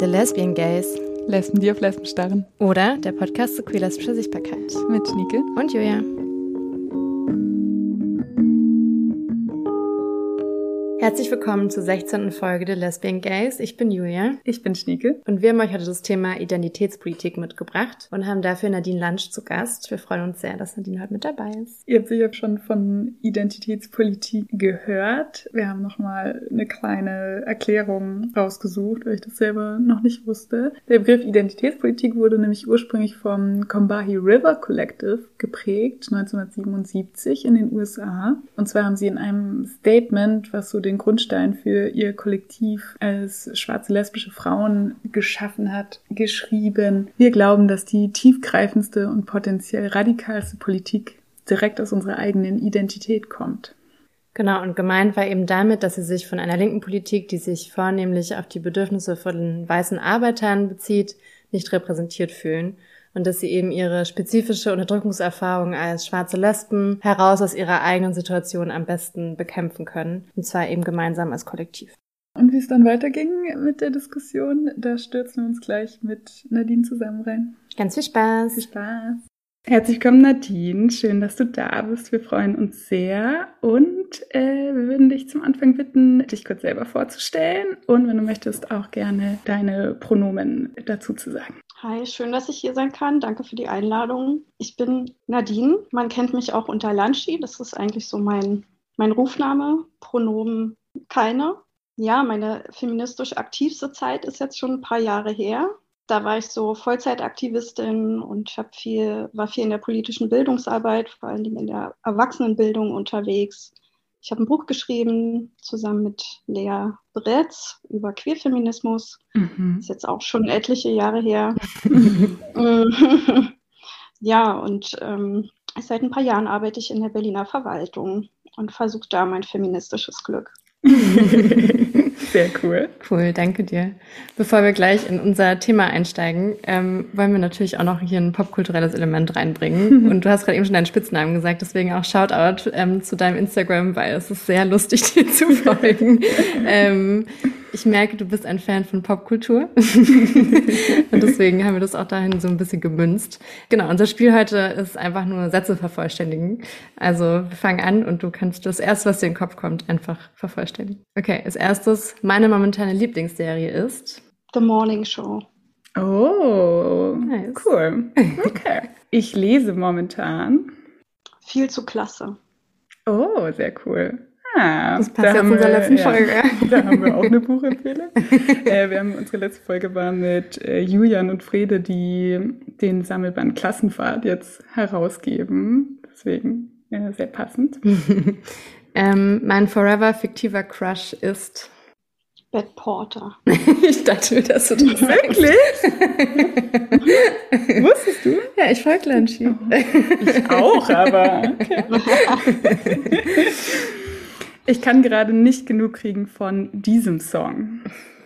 The Lesbian Gays. Lesben, die auf Lesben starren. Oder der Podcast zu queer-lesbischer Sichtbarkeit. Mit Schnieke. Und Julia. Herzlich willkommen zur 16. Folge der Lesbian Gays. Ich bin Julia. Ich bin Schnieke. Und wir haben euch heute das Thema Identitätspolitik mitgebracht und haben dafür Nadine Lunch zu Gast. Wir freuen uns sehr, dass Nadine heute mit dabei ist. Ihr habt sicher schon von Identitätspolitik gehört. Wir haben nochmal eine kleine Erklärung rausgesucht, weil ich das selber noch nicht wusste. Der Begriff Identitätspolitik wurde nämlich ursprünglich vom Combahee River Collective geprägt, 1977 in den USA. Und zwar haben sie in einem Statement, was so den Grundstein für ihr Kollektiv als schwarze lesbische Frauen geschaffen hat, geschrieben. Wir glauben, dass die tiefgreifendste und potenziell radikalste Politik direkt aus unserer eigenen Identität kommt. Genau, und gemeint war eben damit, dass sie sich von einer linken Politik, die sich vornehmlich auf die Bedürfnisse von weißen Arbeitern bezieht, nicht repräsentiert fühlen und dass sie eben ihre spezifische Unterdrückungserfahrung als schwarze Lesben heraus aus ihrer eigenen Situation am besten bekämpfen können. Und zwar eben gemeinsam als Kollektiv. Und wie es dann weiterging mit der Diskussion, da stürzen wir uns gleich mit Nadine zusammen rein. Ganz viel Spaß. Viel Spaß. Herzlich willkommen, Nadine. Schön, dass du da bist. Wir freuen uns sehr. Und äh, wir würden dich zum Anfang bitten, dich kurz selber vorzustellen und wenn du möchtest, auch gerne deine Pronomen dazu zu sagen. Hi, schön, dass ich hier sein kann. Danke für die Einladung. Ich bin Nadine. Man kennt mich auch unter Lanchi. Das ist eigentlich so mein, mein Rufname. Pronomen keine. Ja, meine feministisch aktivste Zeit ist jetzt schon ein paar Jahre her. Da war ich so Vollzeitaktivistin und hab viel, war viel in der politischen Bildungsarbeit, vor allem in der Erwachsenenbildung unterwegs. Ich habe ein Buch geschrieben zusammen mit Lea Bretz über Queerfeminismus. Mhm. Ist jetzt auch schon etliche Jahre her. ja, und ähm, seit ein paar Jahren arbeite ich in der Berliner Verwaltung und versuche da mein feministisches Glück. Sehr cool. Cool, danke dir. Bevor wir gleich in unser Thema einsteigen, ähm, wollen wir natürlich auch noch hier ein popkulturelles Element reinbringen. Und du hast gerade eben schon deinen Spitznamen gesagt, deswegen auch Shoutout ähm, zu deinem Instagram, weil es ist sehr lustig, dir zu folgen. ähm, ich merke, du bist ein Fan von Popkultur. und deswegen haben wir das auch dahin so ein bisschen gemünzt. Genau, unser Spiel heute ist einfach nur Sätze vervollständigen. Also wir fangen an und du kannst das erste, was dir in den Kopf kommt, einfach vervollständigen. Okay, als erstes, meine momentane Lieblingsserie ist The Morning Show. Oh, nice. cool. Okay. Ich lese momentan. Viel zu klasse. Oh, sehr cool. Ah, das passt da jetzt in unserer letzten ja, Folge. Da haben wir auch eine Buchempfehlung. äh, wir haben, unsere letzte Folge war mit äh, Julian und Frede, die den Sammelband Klassenfahrt jetzt herausgeben. Deswegen äh, sehr passend. ähm, mein forever fiktiver Crush ist Beth Porter. ich dachte, dass du das Wirklich? Wusstest du? Ja, ich folge Lanchi. Oh, ich auch, aber. Okay. Ich kann gerade nicht genug kriegen von diesem Song.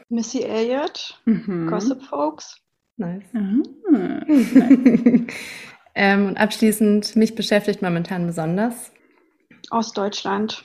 Missy Elliott, mhm. Gossip Folks. Nice. Ah, nice. ähm, und abschließend, mich beschäftigt momentan besonders. Aus Deutschland.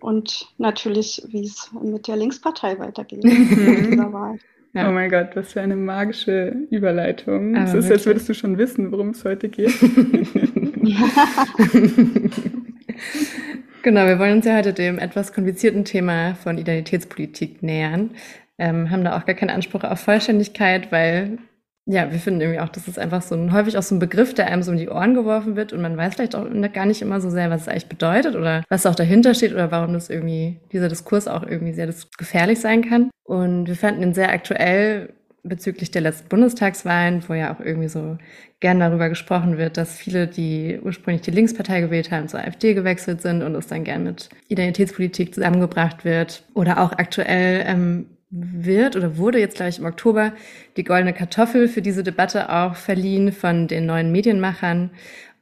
Und natürlich, wie es mit der Linkspartei weitergeht. Mhm. Ja. Oh mein Gott, was für eine magische Überleitung. es ist, als würdest du schon wissen, worum es heute geht. Genau, wir wollen uns ja heute dem etwas komplizierten Thema von Identitätspolitik nähern. Ähm, haben da auch gar keinen Anspruch auf Vollständigkeit, weil ja, wir finden irgendwie auch, das ist einfach so ein, häufig auch so ein Begriff, der einem so um die Ohren geworfen wird und man weiß vielleicht auch gar nicht immer so sehr, was es eigentlich bedeutet oder was auch dahinter steht oder warum das irgendwie, dieser Diskurs auch irgendwie sehr gefährlich sein kann. Und wir fanden ihn sehr aktuell, bezüglich der letzten Bundestagswahlen, wo ja auch irgendwie so gern darüber gesprochen wird, dass viele, die ursprünglich die Linkspartei gewählt haben, zur AfD gewechselt sind und es dann gern mit Identitätspolitik zusammengebracht wird. Oder auch aktuell ähm, wird oder wurde jetzt gleich im Oktober die goldene Kartoffel für diese Debatte auch verliehen von den neuen Medienmachern.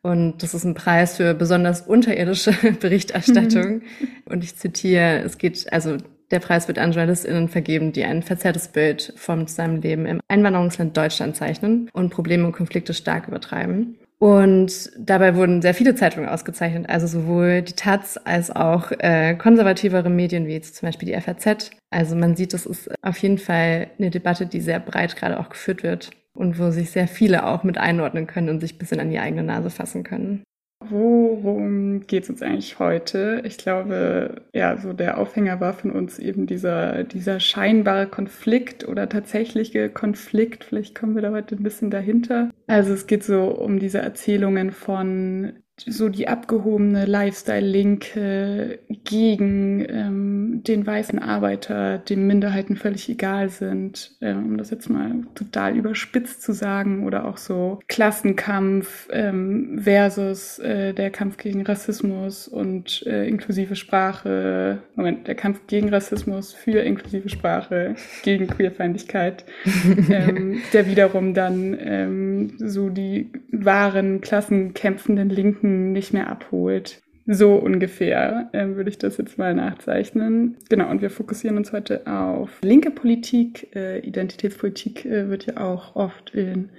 Und das ist ein Preis für besonders unterirdische Berichterstattung. Mhm. Und ich zitiere, es geht, also der Preis wird an JournalistInnen vergeben, die ein verzerrtes Bild vom Zusammenleben im Einwanderungsland Deutschland zeichnen und Probleme und Konflikte stark übertreiben. Und dabei wurden sehr viele Zeitungen ausgezeichnet, also sowohl die Taz als auch äh, konservativere Medien wie jetzt zum Beispiel die FAZ. Also man sieht, das ist auf jeden Fall eine Debatte, die sehr breit gerade auch geführt wird und wo sich sehr viele auch mit einordnen können und sich ein bisschen an die eigene Nase fassen können. Worum geht es uns eigentlich heute? Ich glaube, ja, so der Aufhänger war von uns eben dieser, dieser scheinbare Konflikt oder tatsächliche Konflikt. Vielleicht kommen wir da heute ein bisschen dahinter. Also es geht so um diese Erzählungen von so die abgehobene Lifestyle-Linke gegen ähm, den weißen Arbeiter, dem Minderheiten völlig egal sind, ähm, um das jetzt mal total überspitzt zu sagen, oder auch so Klassenkampf ähm, versus äh, der Kampf gegen Rassismus und äh, inklusive Sprache, Moment, der Kampf gegen Rassismus für inklusive Sprache, gegen Queerfeindlichkeit, ähm, der wiederum dann ähm, so die wahren klassenkämpfenden Linken nicht mehr abholt. So ungefähr äh, würde ich das jetzt mal nachzeichnen. Genau, und wir fokussieren uns heute auf linke Politik. Äh, Identitätspolitik äh, wird ja auch oft in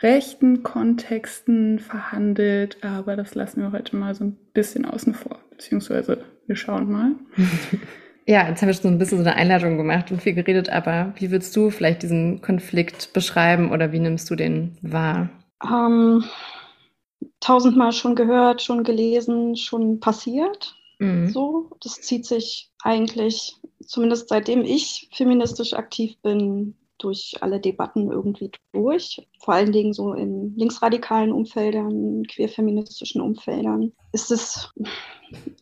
rechten Kontexten verhandelt, aber das lassen wir heute mal so ein bisschen außen vor, beziehungsweise wir schauen mal. Ja, jetzt haben wir schon so ein bisschen so eine Einladung gemacht und viel geredet, aber wie würdest du vielleicht diesen Konflikt beschreiben oder wie nimmst du den wahr? Ähm, tausendmal schon gehört, schon gelesen, schon passiert. Mhm. So, das zieht sich eigentlich, zumindest seitdem ich feministisch aktiv bin, durch alle Debatten irgendwie durch. Vor allen Dingen so in linksradikalen Umfeldern, queerfeministischen Umfeldern. Ist es,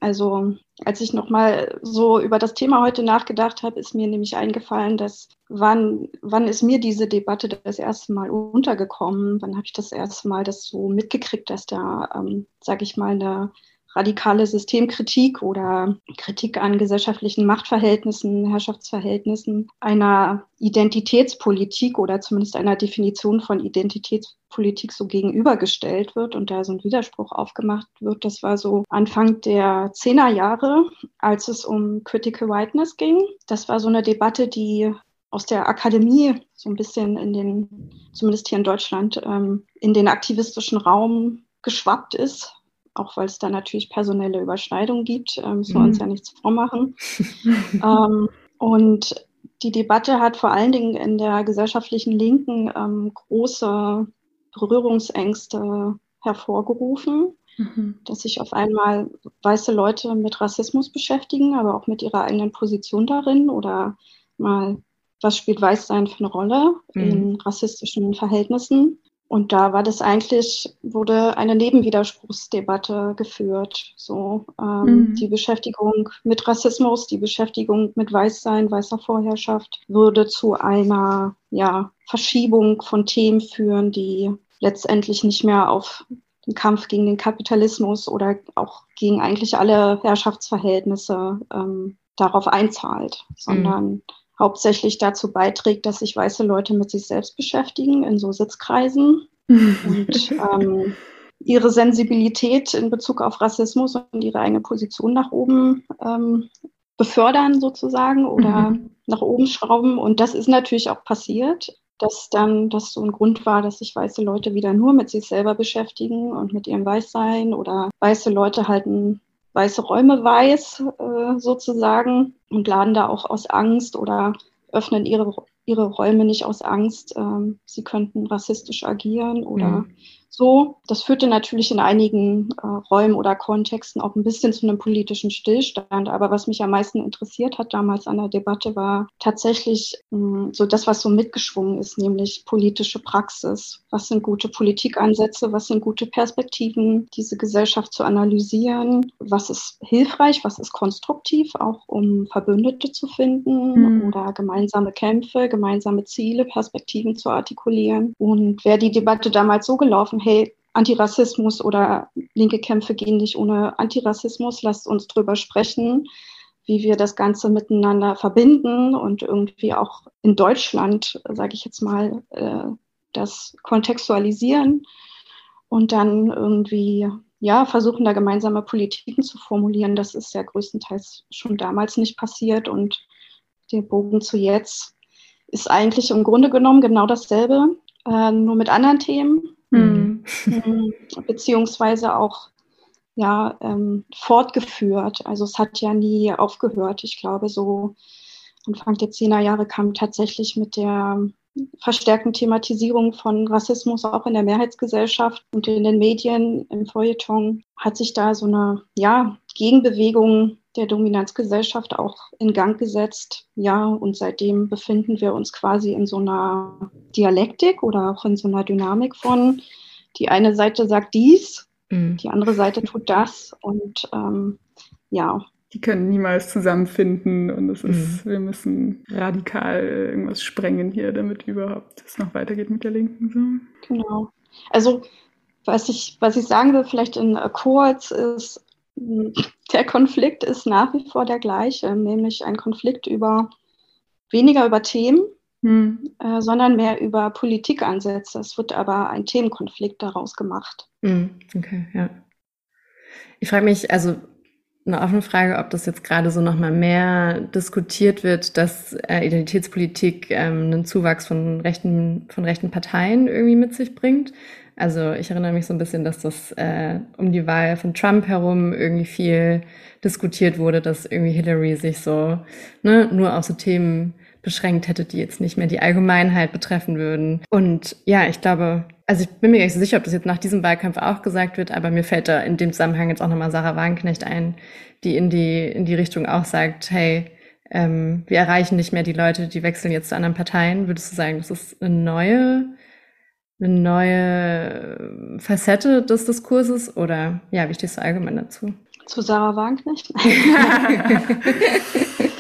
also als ich nochmal so über das Thema heute nachgedacht habe, ist mir nämlich eingefallen, dass wann, wann ist mir diese Debatte das erste Mal untergekommen? Wann habe ich das erste Mal das so mitgekriegt, dass da, ähm, sage ich mal, eine radikale Systemkritik oder Kritik an gesellschaftlichen Machtverhältnissen, Herrschaftsverhältnissen, einer Identitätspolitik oder zumindest einer Definition von Identitätspolitik so gegenübergestellt wird und da so ein Widerspruch aufgemacht wird. Das war so Anfang der Zehnerjahre, als es um Critical Whiteness ging. Das war so eine Debatte, die aus der Akademie so ein bisschen in den, zumindest hier in Deutschland, ähm, in den aktivistischen Raum geschwappt ist, auch weil es da natürlich personelle Überschneidungen gibt, äh, müssen wir uns mhm. ja nichts vormachen. ähm, und die Debatte hat vor allen Dingen in der gesellschaftlichen Linken ähm, große Berührungsängste hervorgerufen, mhm. dass sich auf einmal weiße Leute mit Rassismus beschäftigen, aber auch mit ihrer eigenen Position darin oder mal, was spielt Weißsein für eine Rolle mhm. in rassistischen Verhältnissen. Und da war das eigentlich, wurde eine Nebenwiderspruchsdebatte geführt. So ähm, mhm. die Beschäftigung mit Rassismus, die Beschäftigung mit Weißsein, weißer Vorherrschaft würde zu einer ja, Verschiebung von Themen führen, die letztendlich nicht mehr auf den Kampf gegen den Kapitalismus oder auch gegen eigentlich alle Herrschaftsverhältnisse ähm, darauf einzahlt, sondern mhm hauptsächlich dazu beiträgt, dass sich weiße Leute mit sich selbst beschäftigen in so Sitzkreisen und ähm, ihre Sensibilität in Bezug auf Rassismus und ihre eigene Position nach oben ähm, befördern sozusagen oder mhm. nach oben schrauben. Und das ist natürlich auch passiert, dass dann das so ein Grund war, dass sich weiße Leute wieder nur mit sich selber beschäftigen und mit ihrem Weißsein oder weiße Leute halten weiße Räume weiß äh, sozusagen und laden da auch aus Angst oder öffnen ihre, ihre Räume nicht aus Angst, ähm, sie könnten rassistisch agieren oder mhm so. Das führte natürlich in einigen äh, Räumen oder Kontexten auch ein bisschen zu einem politischen Stillstand. Aber was mich am meisten interessiert hat damals an der Debatte war tatsächlich mh, hm, so das, was so mitgeschwungen ist, nämlich politische Praxis. Was sind gute Politikansätze? Was sind gute Perspektiven, diese Gesellschaft zu analysieren? Was ist hilfreich? Was ist konstruktiv, auch um Verbündete zu finden mhm. oder gemeinsame Kämpfe, gemeinsame Ziele, Perspektiven zu artikulieren? Und wäre die Debatte damals so gelaufen, sagen, hey, Antirassismus oder linke Kämpfe gehen nicht ohne Antirassismus, lasst uns drüber sprechen, wie wir das Ganze miteinander verbinden und irgendwie auch in Deutschland, sage ich jetzt mal, äh, das kontextualisieren und dann irgendwie ja, versuchen da gemeinsame Politiken zu formulieren. Das ist ja größtenteils schon damals nicht passiert und der Bogen zu jetzt ist eigentlich im Grunde genommen genau dasselbe, äh, nur mit anderen Themen mhm. mhm. beziehungsweise auch ja, ähm, fortgeführt. Also es hat ja nie aufgehört. Ich glaube, so Anfang der 10er Jahre kam tatsächlich mit der verstärkten Thematisierung von Rassismus auch in der Mehrheitsgesellschaft und in den Medien im Feuilleton hat sich da so eine ja, Gegenbewegung der Dominanzgesellschaft auch in Gang gesetzt. Ja, und seitdem befinden wir uns quasi in so einer Dialektik oder auch in so einer Dynamik von, die eine Seite sagt dies, mhm. die andere Seite tut das und ähm, ja, die können niemals zusammenfinden und es ist, mhm. wir müssen radikal irgendwas sprengen hier, damit überhaupt es noch weitergeht mit der Linken. So. Genau. Also was ich, was ich sagen will, vielleicht in kurz, ist, der Konflikt ist nach wie vor der gleiche, nämlich ein Konflikt über weniger über Themen, hm. äh, sondern mehr über Politikansätze. Es wird aber ein Themenkonflikt daraus gemacht. Hm. Okay, ja. Ich frage mich, also eine offene Frage, ob das jetzt gerade so nochmal mehr diskutiert wird, dass äh, Identitätspolitik ähm, einen Zuwachs von rechten, von rechten Parteien irgendwie mit sich bringt. Also ich erinnere mich so ein bisschen, dass das äh, um die Wahl von Trump herum irgendwie viel diskutiert wurde, dass irgendwie Hillary sich so ne, nur auf so Themen beschränkt hätte, die jetzt nicht mehr die Allgemeinheit betreffen würden. Und ja, ich glaube, also ich bin mir gar nicht so sicher, ob das jetzt nach diesem Wahlkampf auch gesagt wird, aber mir fällt da in dem Zusammenhang jetzt auch nochmal Sarah Wagenknecht ein, die in die, in die Richtung auch sagt, hey, ähm, wir erreichen nicht mehr die Leute, die wechseln jetzt zu anderen Parteien. Würdest du sagen, das ist eine neue, eine neue Facette des Diskurses oder ja, wie stehst du allgemein dazu? Zu Sarah Wagenknecht?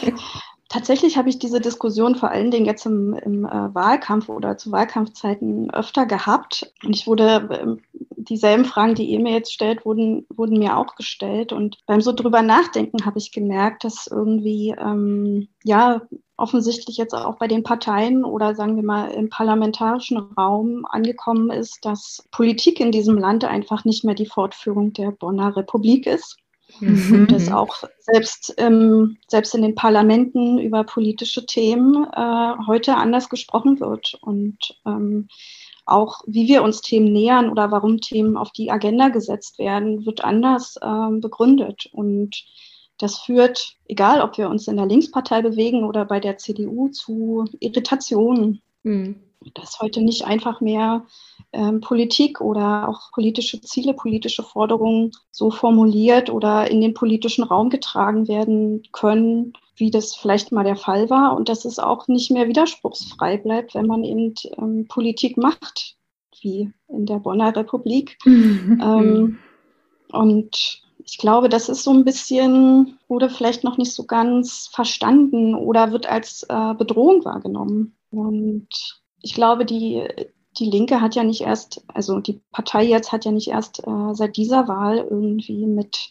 Tatsächlich habe ich diese Diskussion vor allen Dingen jetzt im, im äh, Wahlkampf oder zu Wahlkampfzeiten öfter gehabt. Und ich wurde, äh, dieselben Fragen, die ihr mir jetzt stellt, wurden, wurden mir auch gestellt. Und beim so drüber nachdenken habe ich gemerkt, dass irgendwie, ähm, ja, offensichtlich jetzt auch bei den Parteien oder sagen wir mal im parlamentarischen Raum angekommen ist, dass Politik in diesem Land einfach nicht mehr die Fortführung der Bonner Republik ist Mhm. Und dass auch selbst, ähm, selbst in den Parlamenten über politische Themen äh, heute anders gesprochen wird. Und ähm, auch wie wir uns Themen nähern oder warum Themen auf die Agenda gesetzt werden, wird anders ähm, begründet. Und das führt, egal ob wir uns in der Linkspartei bewegen oder bei der CDU, zu Irritationen. Mhm dass heute nicht einfach mehr ähm, Politik oder auch politische Ziele, politische Forderungen so formuliert oder in den politischen Raum getragen werden können, wie das vielleicht mal der Fall war und dass es auch nicht mehr widerspruchsfrei bleibt, wenn man eben ähm, Politik macht, wie in der Bonner Republik. ähm, und ich glaube, das ist so ein bisschen, wurde vielleicht noch nicht so ganz verstanden oder wird als äh, Bedrohung wahrgenommen. Und ich glaube, die, die Linke hat ja nicht erst, also die Partei jetzt hat ja nicht erst äh, seit dieser Wahl irgendwie mit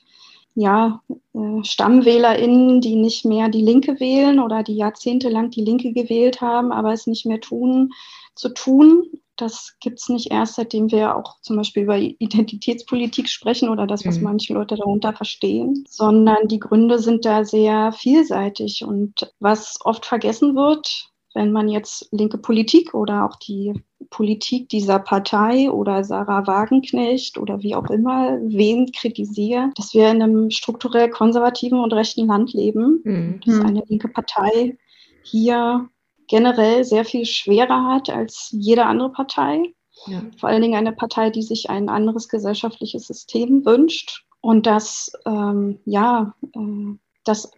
ja, äh, StammwählerInnen, die nicht mehr die Linke wählen oder die jahrzehntelang die Linke gewählt haben, aber es nicht mehr tun, zu tun. Das gibt es nicht erst, seitdem wir auch zum Beispiel über Identitätspolitik sprechen oder das, was mhm. manche Leute darunter verstehen, sondern die Gründe sind da sehr vielseitig. Und was oft vergessen wird, wenn man jetzt linke Politik oder auch die Politik dieser Partei oder Sarah Wagenknecht oder wie auch immer wen kritisiert, dass wir in einem strukturell konservativen und rechten Land leben, mhm. dass eine linke Partei hier generell sehr viel schwerer hat als jede andere Partei. Ja. Vor allen Dingen eine Partei, die sich ein anderes gesellschaftliches System wünscht. Und dass, ähm, ja, äh, dass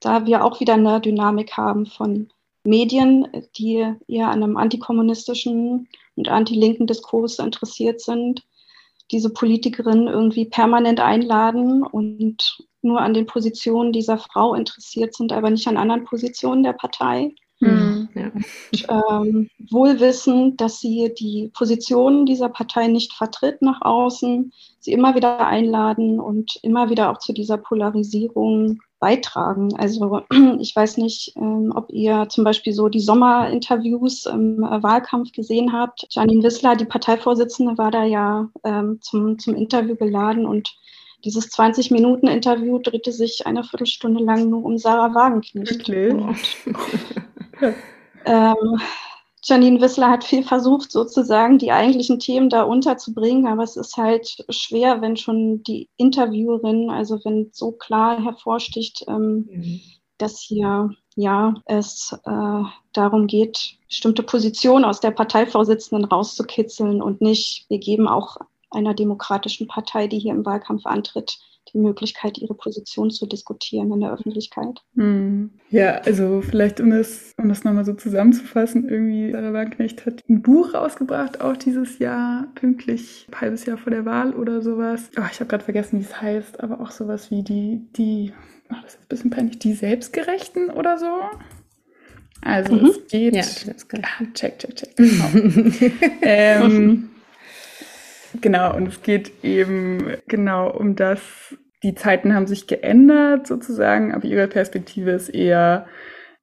da wir auch wieder eine Dynamik haben von Medien, die eher an einem antikommunistischen und antilinken Diskurs interessiert sind, diese Politikerinnen irgendwie permanent einladen und nur an den Positionen dieser Frau interessiert sind, aber nicht an anderen Positionen der Partei. Mhm. Ja. Und, ähm, wohl wissend, dass sie die Positionen dieser Partei nicht vertritt nach außen, sie immer wieder einladen und immer wieder auch zu dieser Polarisierung beitragen. Also ich weiß nicht, ähm, ob ihr zum Beispiel so die Sommerinterviews im äh, Wahlkampf gesehen habt. Janine Wissler, die Parteivorsitzende, war da ja ähm, zum, zum Interview geladen und dieses 20-Minuten-Interview drehte sich eine Viertelstunde lang nur um Sarah Wagenknecht. Okay. ähm, Janine Wissler hat viel versucht, sozusagen die eigentlichen Themen da unterzubringen, aber es ist halt schwer, wenn schon die Interviewerin, also wenn so klar hervorsticht, ähm, mhm. dass hier ja es äh, darum geht, bestimmte Positionen aus der Parteivorsitzenden rauszukitzeln und nicht, wir geben auch einer demokratischen Partei, die hier im Wahlkampf antritt, die Möglichkeit, ihre Position zu diskutieren in der Öffentlichkeit. Hm. Ja, also vielleicht, um das, um das nochmal so zusammenzufassen, irgendwie Sarah Wagenknecht hat ein Buch rausgebracht, auch dieses Jahr, pünktlich, ein halbes Jahr vor der Wahl oder sowas. Oh, ich habe gerade vergessen, wie es heißt, aber auch sowas wie die, die, oh, das ist ein bisschen peinlich, die Selbstgerechten oder so. Also mhm. es geht. Ja, ah, check, check, check. Genau. ähm, Genau, und es geht eben genau um das, die Zeiten haben sich geändert sozusagen, aber ihre Perspektive ist eher,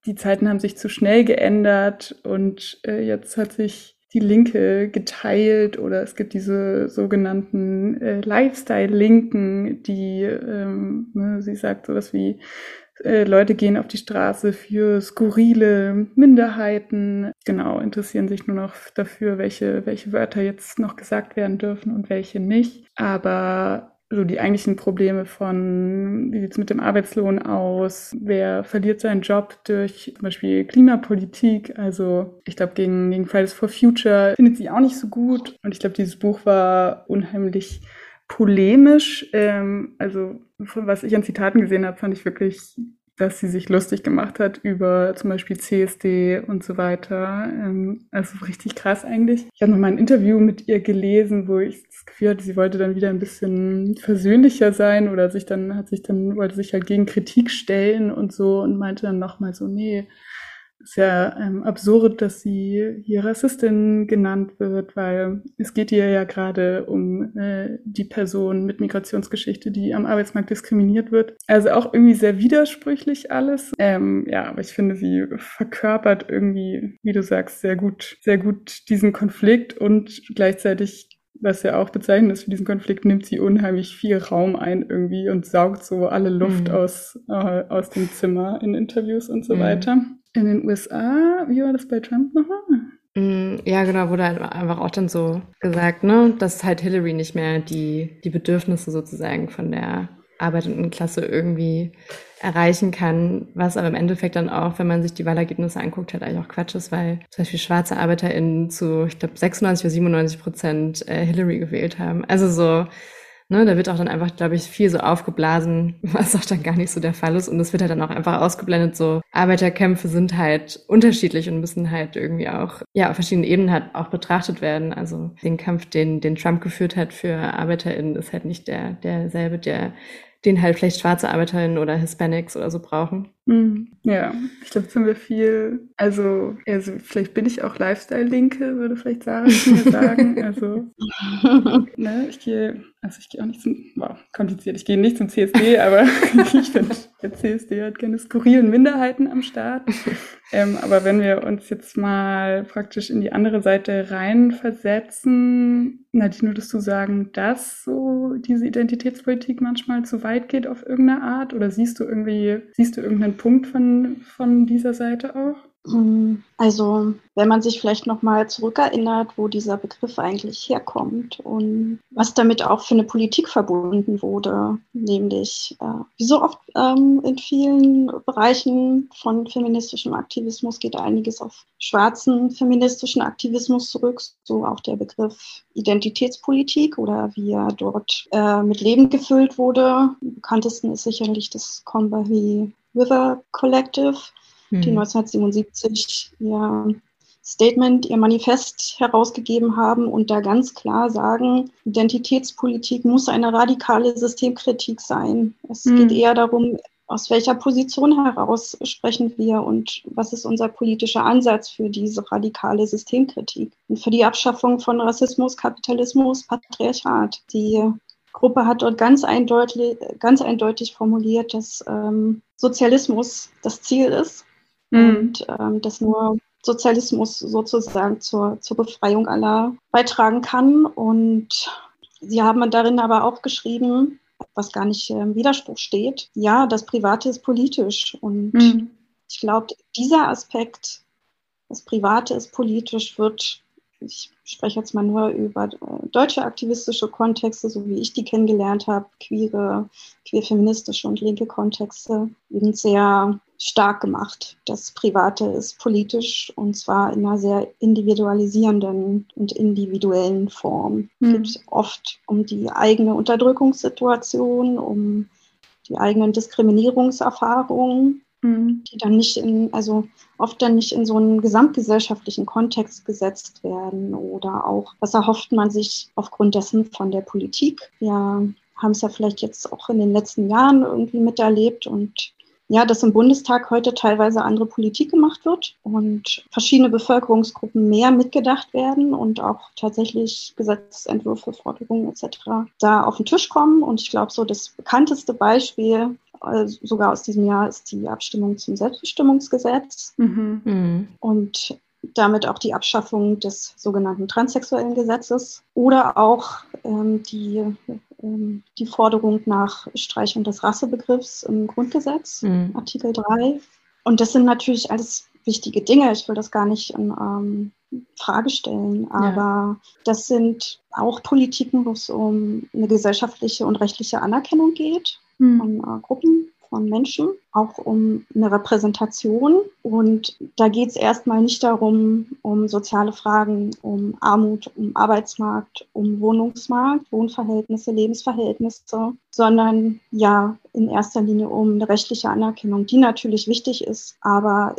die Zeiten haben sich zu schnell geändert und äh, jetzt hat sich die Linke geteilt oder es gibt diese sogenannten äh, Lifestyle-Linken, die, ähm, ne, sie sagt sowas wie, äh, Leute gehen auf die Straße für skurrile Minderheiten. Genau, interessieren sich nur noch dafür, welche, welche Wörter jetzt noch gesagt werden dürfen und welche nicht. Aber so die eigentlichen Probleme von, wie sieht es mit dem Arbeitslohn aus, wer verliert seinen Job durch zum Beispiel Klimapolitik. Also ich glaube, gegen, gegen Fridays for Future findet sie auch nicht so gut. Und ich glaube, dieses Buch war unheimlich polemisch. Ähm, also von was ich an Zitaten gesehen habe, fand ich wirklich, dass sie sich lustig gemacht hat über zum Beispiel CSD und so weiter. Ähm, also richtig krass eigentlich. Ich habe noch mal ein Interview mit ihr gelesen, wo ich das Gefühl hatte, sie wollte dann wieder ein bisschen versöhnlicher sein oder sich dann hat sich dann wollte sich halt gegen Kritik stellen und so und meinte dann noch mal so, nee, ist ja ähm, absurd, dass sie hier Rassistin genannt wird, weil es geht ihr ja gerade um äh, die Person mit Migrationsgeschichte, die am Arbeitsmarkt diskriminiert wird. Also auch irgendwie sehr widersprüchlich alles. Ähm, ja, aber ich finde, sie verkörpert irgendwie, wie du sagst, sehr gut, sehr gut diesen Konflikt und gleichzeitig was ja auch bezeichnend ist für diesen Konflikt, nimmt sie unheimlich viel Raum ein irgendwie und saugt so alle Luft mhm. aus, äh, aus dem Zimmer in Interviews und so mhm. weiter in den USA, wie war das bei Trump nochmal? Mm, ja, genau, wurde halt einfach auch dann so gesagt, ne, dass halt Hillary nicht mehr die, die Bedürfnisse sozusagen von der arbeitenden Klasse irgendwie erreichen kann, was aber im Endeffekt dann auch, wenn man sich die Wahlergebnisse anguckt, halt eigentlich auch Quatsch ist, weil zum Beispiel schwarze ArbeiterInnen zu, ich glaube, 96 oder 97 Prozent äh, Hillary gewählt haben. Also so, Ne, da wird auch dann einfach, glaube ich, viel so aufgeblasen, was auch dann gar nicht so der Fall ist. Und es wird halt dann auch einfach ausgeblendet, so Arbeiterkämpfe sind halt unterschiedlich und müssen halt irgendwie auch, ja, auf verschiedenen Ebenen halt auch betrachtet werden. Also den Kampf, den, den Trump geführt hat für ArbeiterInnen, ist halt nicht der, derselbe, der den halt vielleicht schwarze Arbeiterinnen oder Hispanics oder so brauchen. Mhm. Ja, ich glaube, haben wir viel, also, also vielleicht bin ich auch Lifestyle-Linke, würde vielleicht Sarah mir sagen. Also, ne, ich gehe, also ich gehe auch nicht zum, wow, kompliziert, ich gehe nicht zum CSD, aber ich finde, der CSD hat keine skurrilen Minderheiten am Start. Ähm, aber wenn wir uns jetzt mal praktisch in die andere Seite reinversetzen, Nadine, würdest du sagen, dass so diese Identitätspolitik manchmal zu weit geht auf irgendeine Art? Oder siehst du irgendwie, siehst du irgendeinen Punkt von, von dieser Seite auch? Hm, also, wenn man sich vielleicht nochmal zurückerinnert, wo dieser Begriff eigentlich herkommt und was damit auch für eine Politik verbunden wurde, nämlich äh, wie so oft ähm, in vielen Bereichen von feministischem Aktivismus geht einiges auf schwarzen feministischen Aktivismus zurück, so auch der Begriff Identitätspolitik oder wie er dort äh, mit Leben gefüllt wurde. Am bekanntesten ist sicherlich das Combahee River Collective die 1977 hm. ihr Statement, ihr Manifest herausgegeben haben und da ganz klar sagen, Identitätspolitik muss eine radikale Systemkritik sein. Es mhm. geht eher darum, aus welcher Position heraus sprechen wir und was ist unser politischer Ansatz für diese radikale Systemkritik und für die Abschaffung von Rassismus, Kapitalismus, Patriarchat. Die Gruppe hat dort ganz eindeutig, ganz eindeutig formuliert, dass ähm, Sozialismus das Ziel ist mhm. und ähm, dass nur Sozialismus sozusagen zur, zur Befreiung aller beitragen kann. Und sie haben darin aber auch geschrieben, was gar nicht im Widerspruch steht, ja, das Private ist politisch. Und mhm. ich glaube, dieser Aspekt das Private ist politisch, wird, ich spreche jetzt mal nur über äh, deutsche aktivistische Kontexte, so wie ich die kennengelernt habe, queere, queer-feministische und linke Kontexte, eben sehr stark gemacht. Das Private ist politisch und zwar in einer sehr individualisierenden und individuellen Form. Es mhm. geht oft um die eigene Unterdrückungssituation, um die eigenen Diskriminierungserfahrungen, mhm. die dann nicht in, also oft dann nicht in so einen gesamtgesellschaftlichen Kontext gesetzt werden oder auch, was erhofft man sich aufgrund dessen von der Politik? Ja, haben es ja vielleicht jetzt auch in den letzten Jahren irgendwie miterlebt und ja, dass im Bundestag heute teilweise andere Politik gemacht wird und verschiedene Bevölkerungsgruppen mehr mitgedacht werden und auch tatsächlich Gesetzentwürfe, Forderungen etc. da auf den Tisch kommen. Und ich glaube, so das bekannteste Beispiel sogar aus diesem Jahr ist die Abstimmung zum Selbstbestimmungsgesetz. Mhm. mhm. Und damit auch die Abschaffung des sogenannten transsexuellen Gesetzes oder auch ähm, die, ähm, die Forderung nach Streichung des Rassebegriffs im Grundgesetz, mhm. Artikel 3. Und das sind natürlich alles wichtige Dinge. Ich will das gar nicht in ähm, Frage stellen, aber ja. das sind auch Politiken, wo es um eine gesellschaftliche und rechtliche Anerkennung geht. Von äh, Gruppen von Menschen, auch um eine Repräsentation. Und da geht es erstmal nicht darum, um soziale Fragen, um Armut, um Arbeitsmarkt, um Wohnungsmarkt, Wohnverhältnisse, Lebensverhältnisse, sondern ja in erster Linie um eine rechtliche Anerkennung, die natürlich wichtig ist. Aber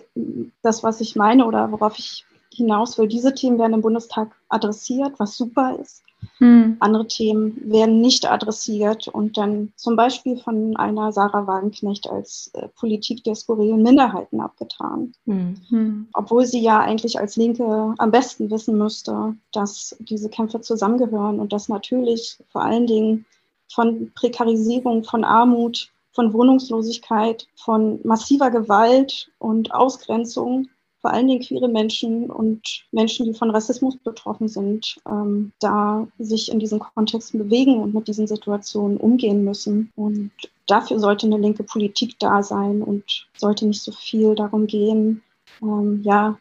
das, was ich meine oder worauf ich hinaus will, diese Themen werden im Bundestag adressiert, was super ist. Hm. Andere Themen werden nicht adressiert und dann zum Beispiel von einer Sarah Wagenknecht als äh, Politik der skurrilen Minderheiten abgetan. Hm. hm. Obwohl sie ja eigentlich als Linke am besten wissen müsste, dass diese Kämpfe zusammengehören und dass natürlich vor allen Dingen von Prekarisierung, von Armut, von Wohnungslosigkeit, von massiver Gewalt und Ausgrenzung vor allen Dingen queere Menschen und Menschen, die von Rassismus betroffen sind, ähm, da sich in diesen Kontexten bewegen und mit diesen Situationen umgehen müssen. Und dafür sollte eine linke Politik da sein und sollte nicht so viel darum gehen, ähm, ja,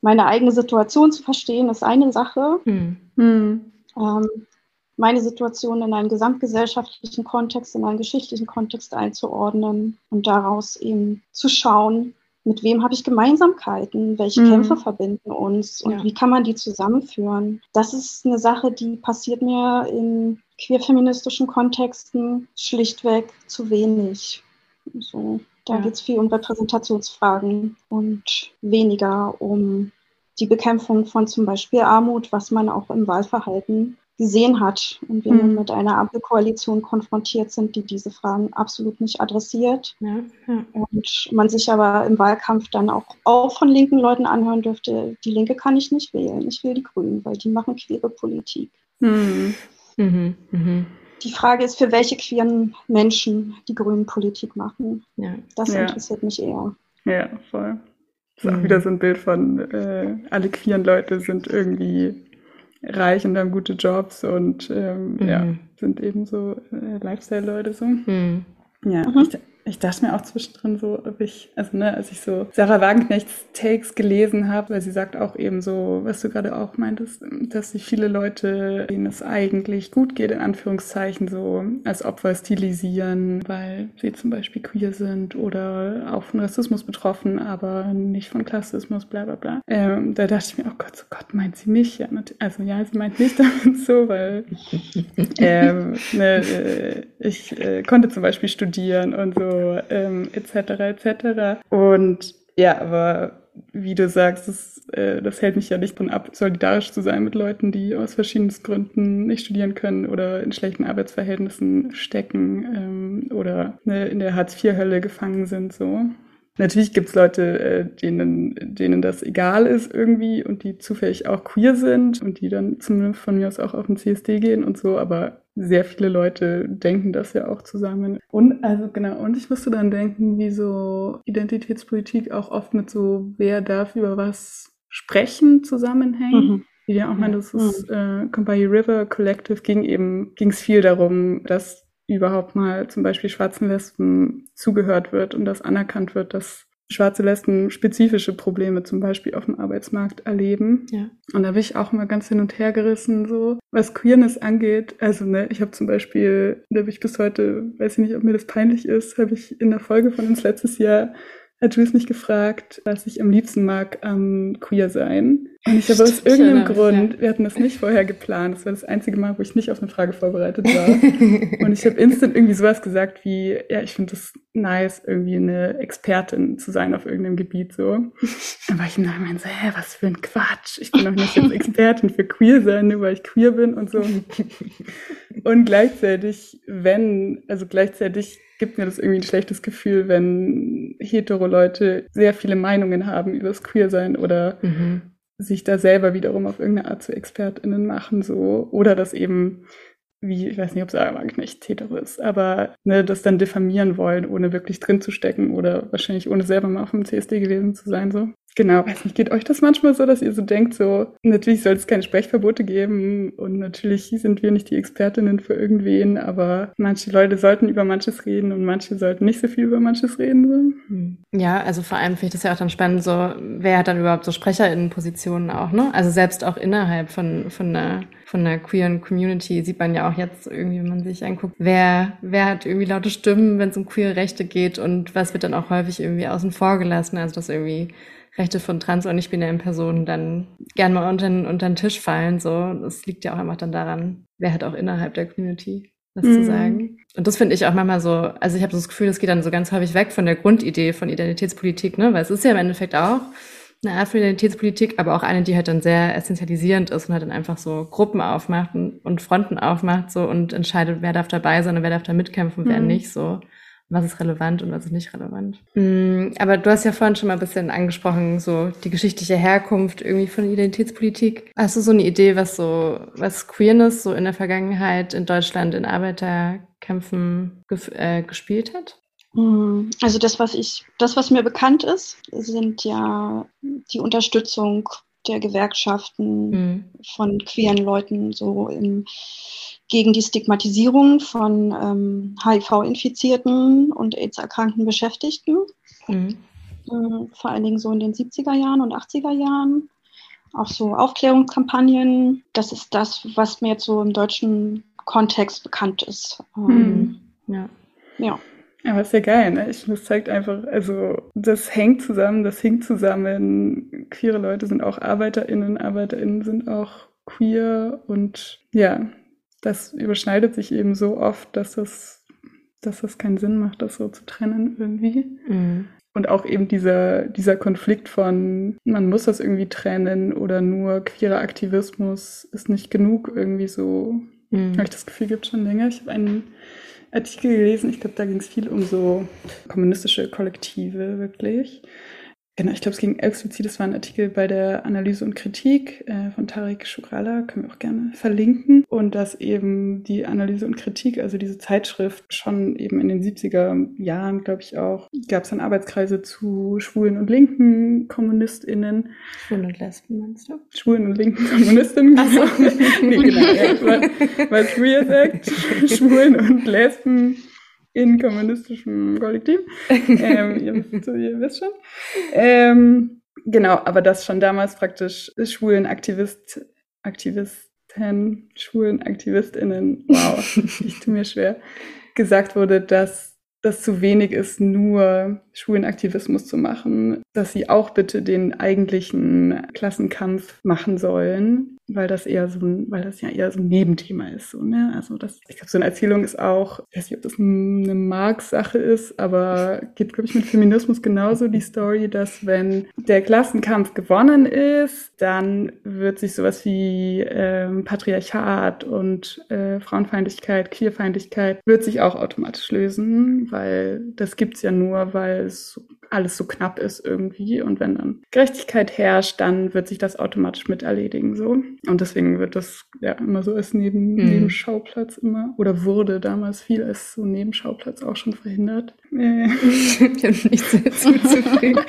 meine eigene Situation zu verstehen, ist eine Sache. Hm. Hm. Ähm, meine Situation in einen gesamtgesellschaftlichen Kontext, in einen geschichtlichen Kontext einzuordnen und daraus eben zu schauen, mit wem habe ich Gemeinsamkeiten, welche mhm. Kämpfe verbinden uns und ja. wie kann man die zusammenführen. Das ist eine Sache, die passiert mir in queerfeministischen Kontexten schlichtweg zu wenig. So, da ja. geht es viel um Repräsentationsfragen und weniger um die Bekämpfung von zum Beispiel Armut, was man auch im Wahlverhalten gesehen hat und wir mhm. nun mit einer Ampelkoalition konfrontiert sind, die diese Fragen absolut nicht adressiert. Ja, ja. Und man sich aber im Wahlkampf dann auch, auch von linken Leuten anhören dürfte, die Linke kann ich nicht wählen, ich will die Grünen, weil die machen queere Politik. Mhm. Mhm. mhm. Die Frage ist, für welche queeren Menschen die Grünen Politik machen. Ja. Das interessiert mich eher. Ja, voll. Das ist auch wieder so ein Bild von, äh, alle queeren Leute sind irgendwie reich und haben gute Jobs und ähm, mhm. ja, sind eben so äh, Lifestyle-Leute so. Mhm. Ja, mhm. ich, ich dachte mir auch zwischendrin so, ob ich, also ne, als ich so Sarah Wagenknechts Takes gelesen habe, weil sie sagt auch eben so, was du gerade auch meintest, dass sich viele Leute, denen es eigentlich gut geht, in Anführungszeichen so als Opfer stilisieren, weil sie zum Beispiel queer sind oder auch von Rassismus betroffen, aber nicht von Klassismus, bla bla bla. Ähm, da dachte ich mir, oh Gott, so Gott, meint sie mich? Ja, also ja, sie meint nicht damit so, weil ähm, ne, äh, ich äh, konnte zum Beispiel studieren und so ähm, etc. etc. Und ja, aber wie du sagst, das, äh, das hält mich ja nicht von ab, solidarisch zu sein mit Leuten, die aus verschiedensten Gründen nicht studieren können oder in schlechten Arbeitsverhältnissen stecken ähm, oder ne, in der Hartz-IV-Hölle gefangen sind. So. Natürlich gibt's Leute, äh, denen, denen das egal ist irgendwie und die zufällig auch queer sind und die dann zumindest von mir aus auch auf den CSD gehen und so, aber sehr viele Leute denken das ja auch zusammen. Und also genau, und ich musste dann denken, wie so Identitätspolitik auch oft mit so, wer darf über was sprechen, zusammenhängt. Mhm. Wie ja auch mal, das ist mhm. äh, Company River Collective ging eben, ging es viel darum, dass überhaupt mal zum Beispiel schwarzen Lesben zugehört wird und dass anerkannt wird, dass schwarze Lesben spezifische Probleme zum Beispiel auf dem Arbeitsmarkt erleben. Ja. Und da bin ich auch immer ganz hin und her gerissen, so was Queerness angeht. Also, ne, ich habe zum Beispiel, da habe ich bis heute, weiß ich nicht, ob mir das peinlich ist, habe ich in der Folge von uns letztes Jahr hat Jules mich gefragt, was ich am liebsten mag am Queer sein. Und ich habe aus irgendeinem Grund, wir hatten das nicht vorher geplant, das war das einzige Mal, wo ich nicht auf eine Frage vorbereitet war. und ich habe instant irgendwie sowas gesagt wie, ja, ich finde das nice, irgendwie eine Expertin zu sein auf irgendeinem Gebiet so. Dann war ich im Nachhinein so, hä, was für ein Quatsch. Ich bin doch nicht jetzt Expertin für queer sein, nur weil ich queer bin und so. Und gleichzeitig, wenn, also gleichzeitig gibt mir das irgendwie ein schlechtes Gefühl, wenn hetero Leute sehr viele Meinungen haben über das Queersein oder mhm. sich da selber wiederum auf irgendeine Art zu ExpertInnen machen, so. Oder das eben, wie, ich weiß nicht, ob Sarah Wagenknecht hetero ist, aber ne, das dann diffamieren wollen, ohne wirklich drin zu stecken oder wahrscheinlich ohne selber mal auf dem CSD gewesen zu sein, so. Genau, weiß nicht, geht euch das manchmal so, dass ihr so denkt, so, natürlich soll es keine Sprechverbote geben und natürlich sind wir nicht die Expertinnen für irgendwen, aber manche Leute sollten über manches reden und manche sollten nicht so viel über manches reden. So. Hm. Ja, also vor allem finde ich das ja auch dann spannend, so, wer hat dann überhaupt so SprecherInnenpositionen auch, ne? Also selbst auch innerhalb von, von einer von der queeren Community sieht man ja auch jetzt irgendwie, wenn man sich anguckt, wer, wer hat irgendwie laute Stimmen, wenn es um queere Rechte geht und was wird dann auch häufig irgendwie außen vor gelassen. Also dass irgendwie Rechte von trans- und nicht-binären Personen dann gern mal unter, unter den Tisch fallen. So, das liegt ja auch einfach dann daran, wer hat auch innerhalb der Community was mhm. zu sagen. Und das finde ich auch manchmal so, also ich habe so das Gefühl, das geht dann so ganz häufig weg von der Grundidee von Identitätspolitik, ne? Weil es ist ja im Endeffekt auch eine Art von Identitätspolitik, aber auch eine, die halt dann sehr essentialisierend ist und halt dann einfach so Gruppen aufmacht und, Fronten aufmacht so und entscheidet, wer darf dabei sein und wer darf da mitkämpfen, wer mhm. nicht so was ist relevant und was ist nicht relevant. Mm, aber du hast ja vorhin schon mal ein bisschen angesprochen, so die geschichtliche Herkunft irgendwie von Identitätspolitik. Hast du so eine Idee, was so, was Queerness so in der Vergangenheit in Deutschland in Arbeiterkämpfen äh, gespielt hat? Mm, also das, was ich, das, was mir bekannt ist, sind ja die Unterstützung der Gewerkschaften mhm. von queeren Leuten so im gegen die Stigmatisierung von ähm, HIV-infizierten und AIDS-erkrankten Beschäftigten. Mhm. Äh, vor allen Dingen so in den 70er Jahren und 80er Jahren. Auch so Aufklärungskampagnen. Das ist das, was mir jetzt so im deutschen Kontext bekannt ist. Mhm. Ja. ja. Aber ist ja geil, ne? Ich, das zeigt einfach, also das hängt zusammen, das hinkt zusammen. Queere Leute sind auch ArbeiterInnen, ArbeiterInnen sind auch queer und ja, das überschneidet sich eben so oft, dass das, dass das keinen Sinn macht, das so zu trennen irgendwie. Mhm. Und auch eben dieser, dieser Konflikt von, man muss das irgendwie trennen oder nur queerer Aktivismus ist nicht genug irgendwie so. Mhm. Habe ich das Gefühl, gibt schon länger. Ich habe einen Artikel gelesen, ich glaube, da ging es viel um so kommunistische Kollektive wirklich. Genau, ich glaube, es ging explizit, es war ein Artikel bei der Analyse und Kritik äh, von Tarek Shukrala, können wir auch gerne verlinken. Und dass eben die Analyse und Kritik, also diese Zeitschrift, schon eben in den 70er Jahren, glaube ich auch, gab es dann Arbeitskreise zu schwulen und linken KommunistInnen. Schwulen und Lesben, meinst du? Schwulen und linken KommunistInnen. Ach so. nee, genau, ja, weil Queer sagt, Schwulen und Lesben in kommunistischem Kollektiv. ähm, ihr, ihr, wisst schon. Ähm, genau, aber das schon damals praktisch schwulen Aktivist, Aktivisten, schwulen AktivistInnen, wow, ich tue mir schwer, gesagt wurde, dass das zu wenig ist, nur schwulen Aktivismus zu machen, dass sie auch bitte den eigentlichen Klassenkampf machen sollen, weil das eher so ein, weil das ja eher so ein Nebenthema ist. So, ne? Also das, ich glaube, so eine Erzählung ist auch, ich weiß nicht, ob das eine Marx-Sache ist, aber gibt, glaube ich, mit Feminismus genauso die Story, dass wenn der Klassenkampf gewonnen ist, dann wird sich sowas wie ähm, Patriarchat und äh, Frauenfeindlichkeit, Queerfeindlichkeit, wird sich auch automatisch lösen, weil das gibt's ja nur, weil es alles so knapp ist irgendwie. Und wenn dann Gerechtigkeit herrscht, dann wird sich das automatisch mit erledigen. So. Und deswegen wird das ja immer so als Neben mhm. Nebenschauplatz immer oder wurde damals viel als so Nebenschauplatz auch schon verhindert. Äh. ich habe nichts hinzuzufügen.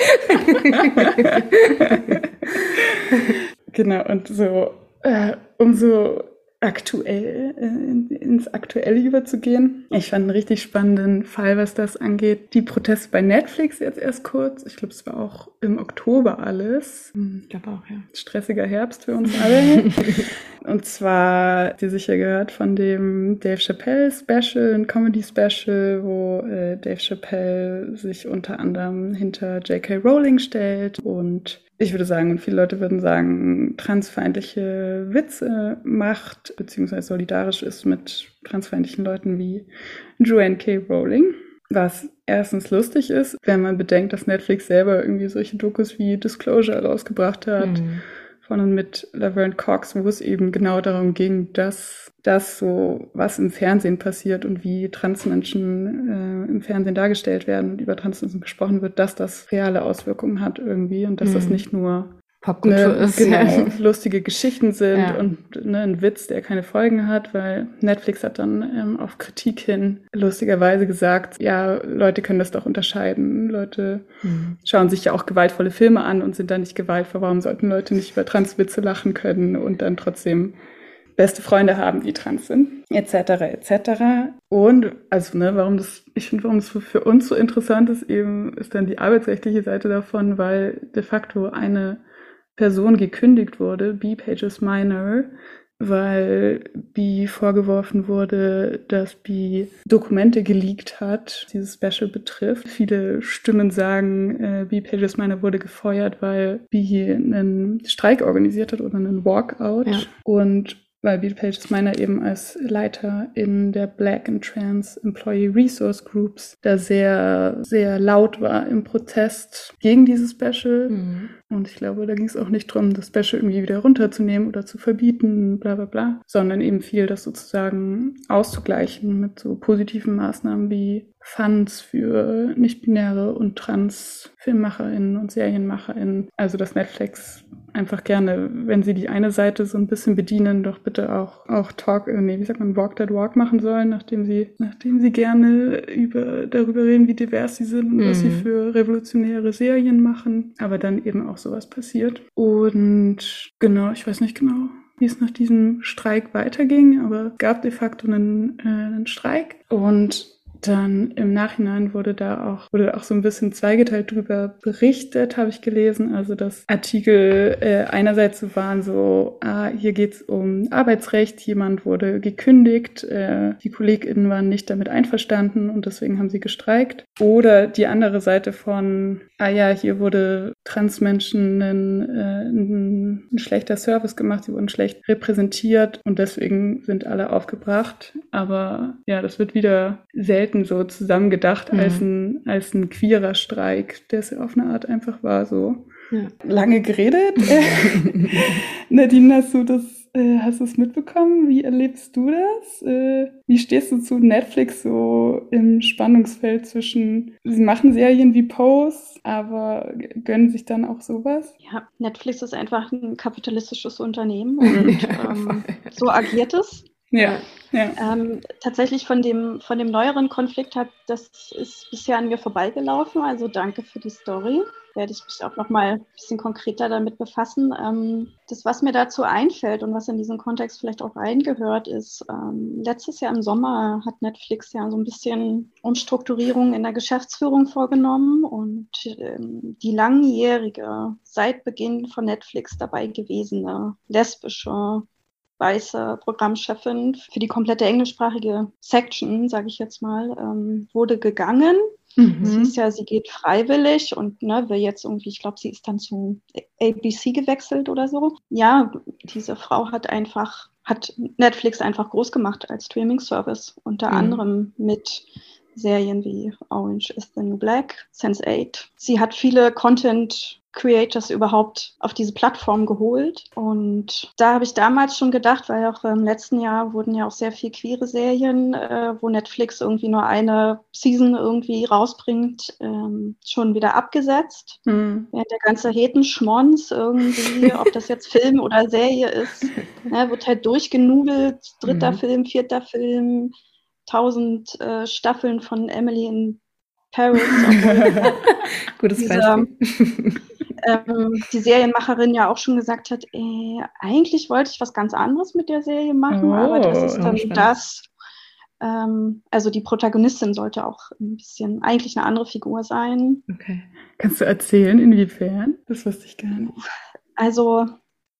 genau, und so äh, umso aktuell, äh, ins Aktuelle überzugehen. Ich fand einen richtig spannenden Fall, was das angeht. Die Proteste bei Netflix jetzt erst kurz. Ich glaube, es war auch im Oktober alles. Hm, ich glaube auch, ja. Stressiger Herbst für uns alle. Und zwar, die sicher gehört von dem Dave Chappelle Special, ein Comedy Special, wo äh, Dave Chappelle sich unter anderem hinter J.K. Rowling stellt und ich würde sagen, und viele Leute würden sagen, transfeindliche Witze macht, beziehungsweise solidarisch ist mit transfeindlichen Leuten wie Joanne K. Rowling. Was erstens lustig ist, wenn man bedenkt, dass Netflix selber irgendwie solche Dokus wie Disclosure rausgebracht hat. Mhm von und mit Laverne Cox, wo es eben genau darum ging, dass das so, was im Fernsehen passiert und wie Transmenschen äh, im Fernsehen dargestellt werden und über Transmenschen gesprochen wird, dass das reale Auswirkungen hat irgendwie und dass mhm. das nicht nur Popkultur ne, ist. Genau, lustige Geschichten sind ja. und ne, ein Witz, der keine Folgen hat, weil Netflix hat dann ähm, auf Kritik hin lustigerweise gesagt, ja, Leute können das doch unterscheiden. Leute mhm. schauen sich ja auch gewaltvolle Filme an und sind da nicht gewaltvoll. Warum sollten Leute nicht über Transwitze lachen können und dann trotzdem beste Freunde haben, die trans sind, etc., etc. Und also, ne, warum das, ich finde, warum das für uns so interessant ist, eben ist dann die arbeitsrechtliche Seite davon, weil de facto eine Person gekündigt wurde, B. Pages Minor, weil B vorgeworfen wurde, dass B Dokumente geleakt hat, dieses Special betrifft. Viele Stimmen sagen, äh, B. Pages Minor wurde gefeuert, weil B einen Streik organisiert hat oder einen Walkout. Ja. Und weil Beat Pages meiner eben als Leiter in der Black and Trans Employee Resource Groups da sehr, sehr laut war im Protest gegen dieses Special. Mhm. Und ich glaube, da ging es auch nicht darum, das Special irgendwie wieder runterzunehmen oder zu verbieten, bla bla bla, sondern eben viel das sozusagen auszugleichen mit so positiven Maßnahmen wie Funds für nicht-binäre und trans FilmmacherInnen und SerienmacherInnen. Also dass Netflix einfach gerne, wenn sie die eine Seite so ein bisschen bedienen, doch bitte auch, auch Talk, äh, nee, wie sagt man, Walk That Walk machen sollen, nachdem sie, nachdem sie gerne über, darüber reden, wie divers sie sind und mhm. was sie mhm. für revolutionäre Serien machen. Aber dann eben auch sowas passiert. Und genau, ich weiß nicht genau, wie es nach diesem Streik weiterging, aber es gab de facto einen, äh, einen Streik. Und dann im Nachhinein wurde da auch, wurde auch so ein bisschen zweigeteilt drüber berichtet, habe ich gelesen. Also dass Artikel äh, einerseits so waren so, ah, hier geht's um Arbeitsrecht, jemand wurde gekündigt, äh, die KollegInnen waren nicht damit einverstanden und deswegen haben sie gestreikt. Oder die andere Seite von, ah ja, hier wurde Transmenschen ein, äh, ein, schlechter Service gemacht, sie wurden schlecht repräsentiert und deswegen sind alle aufgebracht. Aber ja, das wird wieder selten so zusammengedacht mhm. als, ein, als ein queerer Streik, der es auf eine Art einfach war so. Ja. Lange geredet. Nadine, hast du das, äh, hast du es mitbekommen? Wie erlebst du das? Äh, wie stehst du zu Netflix so im Spannungsfeld zwischen, sie machen Serien wie Pose, aber gönnen sich dann auch sowas? Ja, Netflix ist einfach ein kapitalistisches Unternehmen und ähm, so agiert es. Ja. ja. Ähm, tatsächlich von dem, von dem neueren Konflikt hat das ist bisher an mir vorbeigelaufen. Also danke für die Story. Werde ich mich auch noch mal ein bisschen konkreter damit befassen. Ähm, das, was mir dazu einfällt und was in diesen Kontext vielleicht auch reingehört, ist, ähm, letztes Jahr im Sommer hat Netflix ja so ein bisschen Umstrukturierung in der Geschäftsführung vorgenommen und ähm, die langjährige, seit Beginn von Netflix dabei gewesene lesbische weiße Programmchefin für die komplette englischsprachige Section, sage ich jetzt mal, ähm, wurde gegangen. Mhm. Sie ist ja, sie geht freiwillig und ne, will jetzt irgendwie, ich glaube, sie ist dann zu ABC gewechselt oder so. Ja, diese Frau hat einfach, hat Netflix einfach groß gemacht als Streaming-Service, unter mhm. anderem mit Serien wie Orange is the New Black, Sense8. Sie hat viele Content Creators überhaupt auf diese Plattform geholt. Und da habe ich damals schon gedacht, weil auch im letzten Jahr wurden ja auch sehr viel queere Serien, äh, wo Netflix irgendwie nur eine Season irgendwie rausbringt, ähm, schon wieder abgesetzt. Mhm. Während der ganze Hetenschmons irgendwie, ob das jetzt Film oder Serie ist, ne, wird halt durchgenudelt, dritter mhm. Film, vierter Film, tausend äh, Staffeln von Emily in Paris. Gutes diese, Beispiel. ähm, die Serienmacherin ja auch schon gesagt hat, ey, eigentlich wollte ich was ganz anderes mit der Serie machen, oh, aber das ist dann das. Ähm, also die Protagonistin sollte auch ein bisschen eigentlich eine andere Figur sein. Okay. Kannst du erzählen, inwiefern? Das wusste ich gar nicht. Also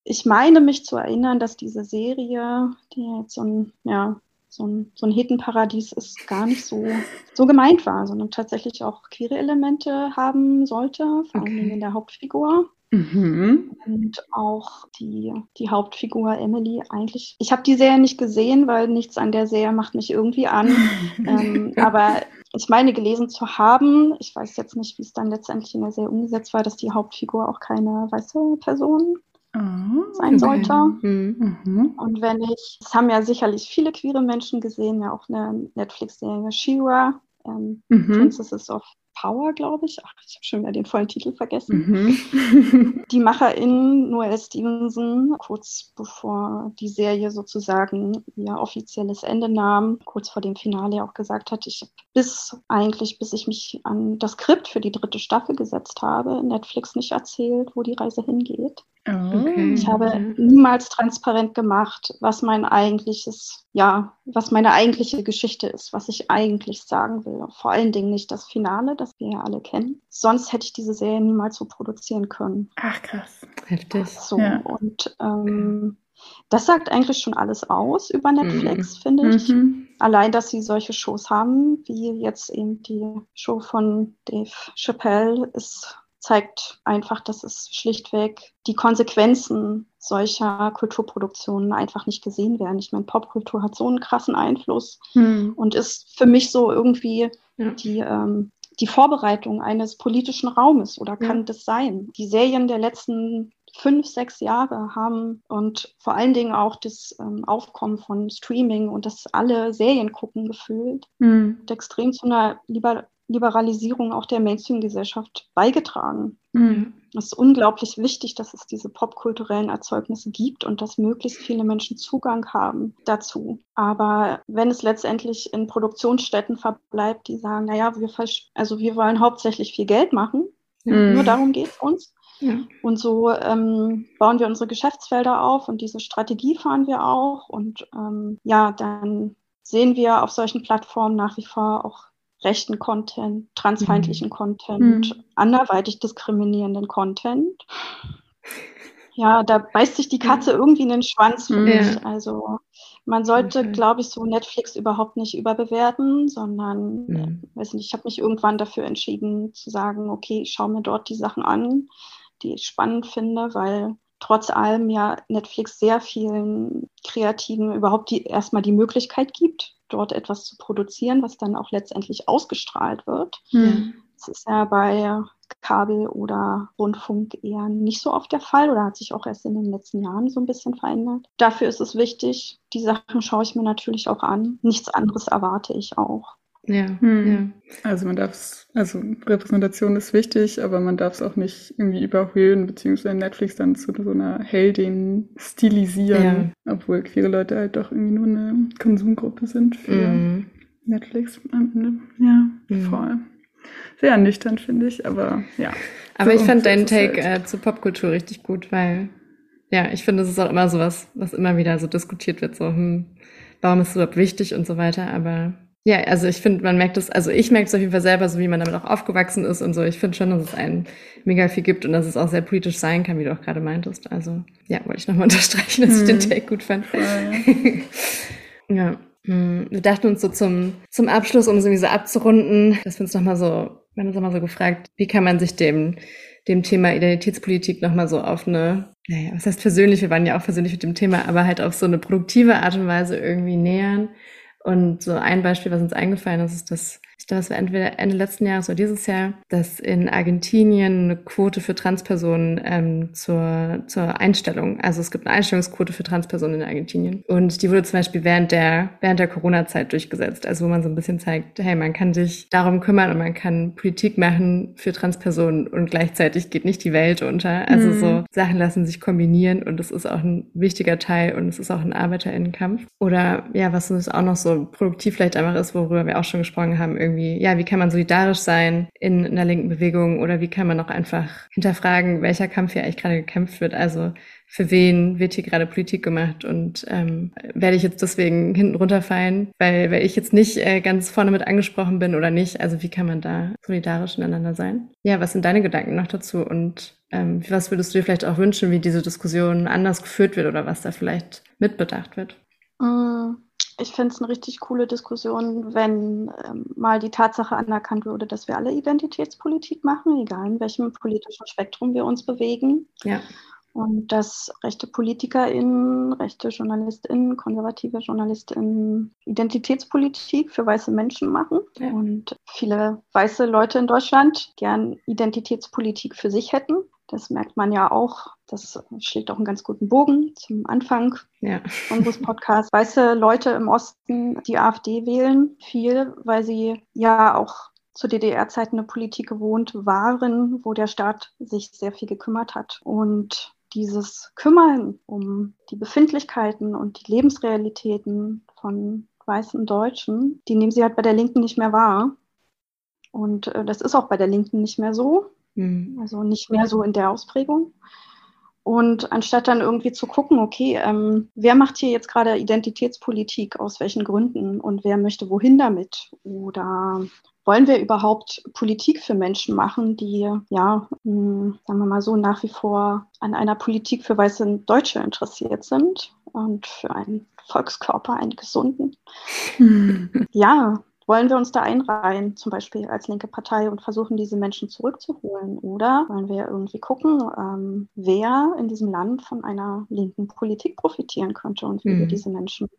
ich meine mich zu erinnern, dass diese Serie, die jetzt so ein, ja, so ein, so ein Hittenparadies ist, gar nicht so, so gemeint war, sondern tatsächlich auch queere Elemente haben sollte, vor okay. allem in der Hauptfigur. Mhm. Und auch die, die Hauptfigur Emily eigentlich. Ich habe die Serie nicht gesehen, weil nichts an der Serie macht mich irgendwie an. ähm, aber ich meine gelesen zu haben, ich weiß jetzt nicht, wie es dann letztendlich in der Serie umgesetzt war, dass die Hauptfigur auch keine weiße Person oh, sein sollte. Mhm. mhm. Und wenn ich, es haben ja sicherlich viele queere Menschen gesehen, ja auch eine Netflix-Serie She-Ra, ähm, mhm. Princesses of Power, glaube ich. Ach, ich habe schon wieder den vollen Titel vergessen. Mhm. die Macherin Noel Stevenson, kurz bevor die Serie sozusagen ihr offizielles Ende nahm, kurz vor dem Finale auch gesagt hat, ich bis eigentlich, bis ich mich an das Skript für die dritte Staffel gesetzt habe, Netflix nicht erzählt, wo die Reise hingeht. Okay. Ich habe niemals transparent gemacht, was mein eigentliches, ja, was meine eigentliche Geschichte ist, was ich eigentlich sagen will. Vor allen Dingen nicht das Finale, das wir ja alle kennen. Sonst hätte ich diese Serie niemals so produzieren können. Ach krass. Heftig. So, ja. und ähm, das sagt eigentlich schon alles aus über Netflix, mhm. finde ich. Mhm. Allein, dass sie solche Shows haben, wie jetzt eben die Show von Dave Chappelle, ist zeigt einfach, dass es schlichtweg die Konsequenzen solcher Kulturproduktionen einfach nicht gesehen werden. Ich meine, Popkultur hat so einen krassen Einfluss hm. und ist für mich so irgendwie ja. die, ähm, die Vorbereitung eines politischen Raumes oder kann ja. das sein? Die Serien der letzten fünf, sechs Jahre haben und vor allen Dingen auch das ähm, Aufkommen von Streaming und das alle Serien gucken gefühlt, hm. extrem zu einer lieber Liberalisierung auch der Mainstream-Gesellschaft beigetragen. Mhm. Es ist unglaublich wichtig, dass es diese popkulturellen Erzeugnisse gibt und dass möglichst viele Menschen Zugang haben dazu. Aber wenn es letztendlich in Produktionsstätten verbleibt, die sagen, naja, wir, also wir wollen hauptsächlich viel Geld machen, mhm. nur darum geht es uns. Ja. Und so ähm, bauen wir unsere Geschäftsfelder auf und diese Strategie fahren wir auch. Und ähm, ja, dann sehen wir auf solchen Plattformen nach wie vor auch rechten Content, transfeindlichen mhm. Content, mhm. anderweitig diskriminierenden Content. Ja, da beißt sich die Katze irgendwie in den Schwanz für mich. Also man sollte, okay. glaube ich, so Netflix überhaupt nicht überbewerten, sondern, mhm. weiß nicht, ich habe mich irgendwann dafür entschieden zu sagen, okay, ich schaue mir dort die Sachen an, die ich spannend finde, weil trotz allem ja Netflix sehr vielen Kreativen überhaupt die, erstmal die Möglichkeit gibt, dort etwas zu produzieren, was dann auch letztendlich ausgestrahlt wird. Mhm. Das ist ja bei Kabel oder Rundfunk eher nicht so oft der Fall oder hat sich auch erst in den letzten Jahren so ein bisschen verändert. Dafür ist es wichtig, die Sachen schaue ich mir natürlich auch an. Nichts anderes erwarte ich auch. Ja, hm. ja. Also man darf es, also Repräsentation ist wichtig, aber man darf es auch nicht irgendwie überhöhen, beziehungsweise Netflix dann zu so einer Heldin stilisieren, ja. obwohl queere Leute halt doch irgendwie nur eine Konsumgruppe sind für mhm. Netflix Ja, mhm. voll. Sehr nüchtern, finde ich, aber ja. Aber so, ich fand deinen Take halt. äh, zur Popkultur richtig gut, weil ja, ich finde, es ist auch immer sowas, was immer wieder so diskutiert wird, so, hm, warum ist es überhaupt wichtig und so weiter, aber ja, also ich finde, man merkt es, also ich merke es auf jeden Fall selber, so wie man damit auch aufgewachsen ist und so. Ich finde schon, dass es einen mega viel gibt und dass es auch sehr politisch sein kann, wie du auch gerade meintest. Also ja, wollte ich nochmal unterstreichen, dass hm. ich den hm. Take gut fand. Ja, ja. Hm, wir dachten uns so zum, zum Abschluss, um es irgendwie so abzurunden, dass wir uns nochmal so, wir haben uns nochmal so gefragt, wie kann man sich dem, dem Thema Identitätspolitik nochmal so auf eine, naja, was heißt persönlich, wir waren ja auch persönlich mit dem Thema, aber halt auf so eine produktive Art und Weise irgendwie nähern. Und so ein Beispiel, was uns eingefallen ist, ist, dass ich glaube, es war entweder Ende letzten Jahres oder dieses Jahr, dass in Argentinien eine Quote für Transpersonen ähm, zur, zur Einstellung, also es gibt eine Einstellungsquote für Transpersonen in Argentinien. Und die wurde zum Beispiel während der, während der Corona-Zeit durchgesetzt. Also wo man so ein bisschen zeigt, hey, man kann sich darum kümmern und man kann Politik machen für Transpersonen und gleichzeitig geht nicht die Welt unter. Also mhm. so Sachen lassen sich kombinieren und es ist auch ein wichtiger Teil und es ist auch ein ArbeiterInnenkampf. Oder ja, was uns auch noch so produktiv vielleicht einfach ist, worüber wir auch schon gesprochen haben, irgendwie, ja, wie kann man solidarisch sein in einer linken Bewegung oder wie kann man auch einfach hinterfragen, welcher Kampf hier eigentlich gerade gekämpft wird. Also für wen wird hier gerade Politik gemacht und ähm, werde ich jetzt deswegen hinten runterfallen, weil, weil ich jetzt nicht äh, ganz vorne mit angesprochen bin oder nicht. Also wie kann man da solidarisch ineinander sein? Ja, was sind deine Gedanken noch dazu und ähm, was würdest du dir vielleicht auch wünschen, wie diese Diskussion anders geführt wird oder was da vielleicht mitbedacht wird? Mm, ich finde es eine richtig coole Diskussion, wenn ähm, mal die Tatsache anerkannt würde, dass wir alle Identitätspolitik machen, egal in welchem politischen Spektrum wir uns bewegen. Ja und dass rechte PolitikerInnen, rechte JournalistInnen, konservative JournalistInnen Identitätspolitik für weiße Menschen machen. Ja. Und viele weiße Leute in Deutschland gern Identitätspolitik für sich hätten. Das merkt man ja auch. Das schlägt auch einen ganz guten Bogen zum Anfang ja. unseres Podcasts. Weiße Leute im Osten die AfD wählen, viel, weil sie ja auch zu DDR-Zeiten eine Politik gewohnt waren, wo der Staat sich sehr viel gekümmert hat. Und dieses Kümmern um die Befindlichkeiten und die Lebensrealitäten von weißen Deutschen, die nehmen sie halt bei der Linken nicht mehr wahr. Und äh, das ist auch bei der Linken nicht mehr so. Mhm. Also nicht mehr so in der Ausprägung. Und anstatt dann irgendwie zu gucken, okay, ähm, wer macht hier jetzt gerade Identitätspolitik, aus welchen Gründen und wer möchte wohin damit? Oder wollen wir überhaupt Politik für Menschen machen, die, ja, mh, hm, sagen wir mal so, nach wie vor an einer Politik für weiße Deutsche interessiert sind und für einen Volkskörper, einen gesunden? Hm. Ja, wollen wir uns da einreihen, zum Beispiel als linke Partei, und versuchen, diese Menschen zurückzuholen? Oder wollen wir irgendwie gucken, ähm, wer in diesem Land von einer linken Politik profitieren könnte und wie mhm. wir diese Menschen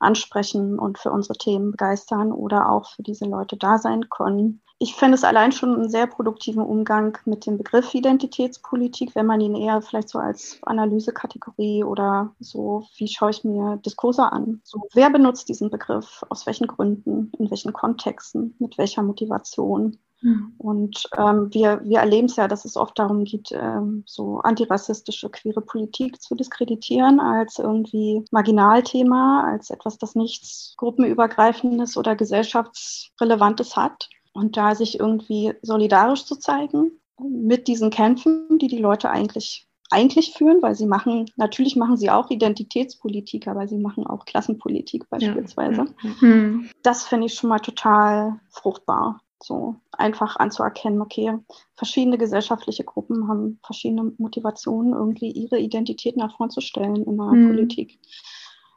ansprechen und für unsere Themen begeistern oder auch für diese Leute da sein können. Ich fände es allein schon einen sehr produktiven Umgang mit dem Begriff Identitätspolitik, wenn man ihn eher vielleicht so als Analysekategorie oder so, wie schaue ich mir Diskurse an? So, wer benutzt diesen Begriff? Aus welchen Gründen? In welchen Kontexten? Mit welcher Motivation? Mhm. Und ähm, wir, wir erleben es ja, dass es oft darum geht, ähm, so antirassistische, queere Politik zu diskreditieren als irgendwie Marginalthema, als etwas, das nichts gruppenübergreifendes oder gesellschaftsrelevantes hat. Und da sich irgendwie solidarisch zu zeigen mit diesen Kämpfen, die die Leute eigentlich eigentlich führen, weil sie machen, natürlich machen sie auch Identitätspolitik, aber sie machen auch Klassenpolitik beispielsweise. Ja. Mhm. Das finde ich schon mal total fruchtbar. So einfach anzuerkennen, okay, verschiedene gesellschaftliche Gruppen haben verschiedene Motivationen, irgendwie ihre Identität nach vorn zu stellen in der mhm. Politik.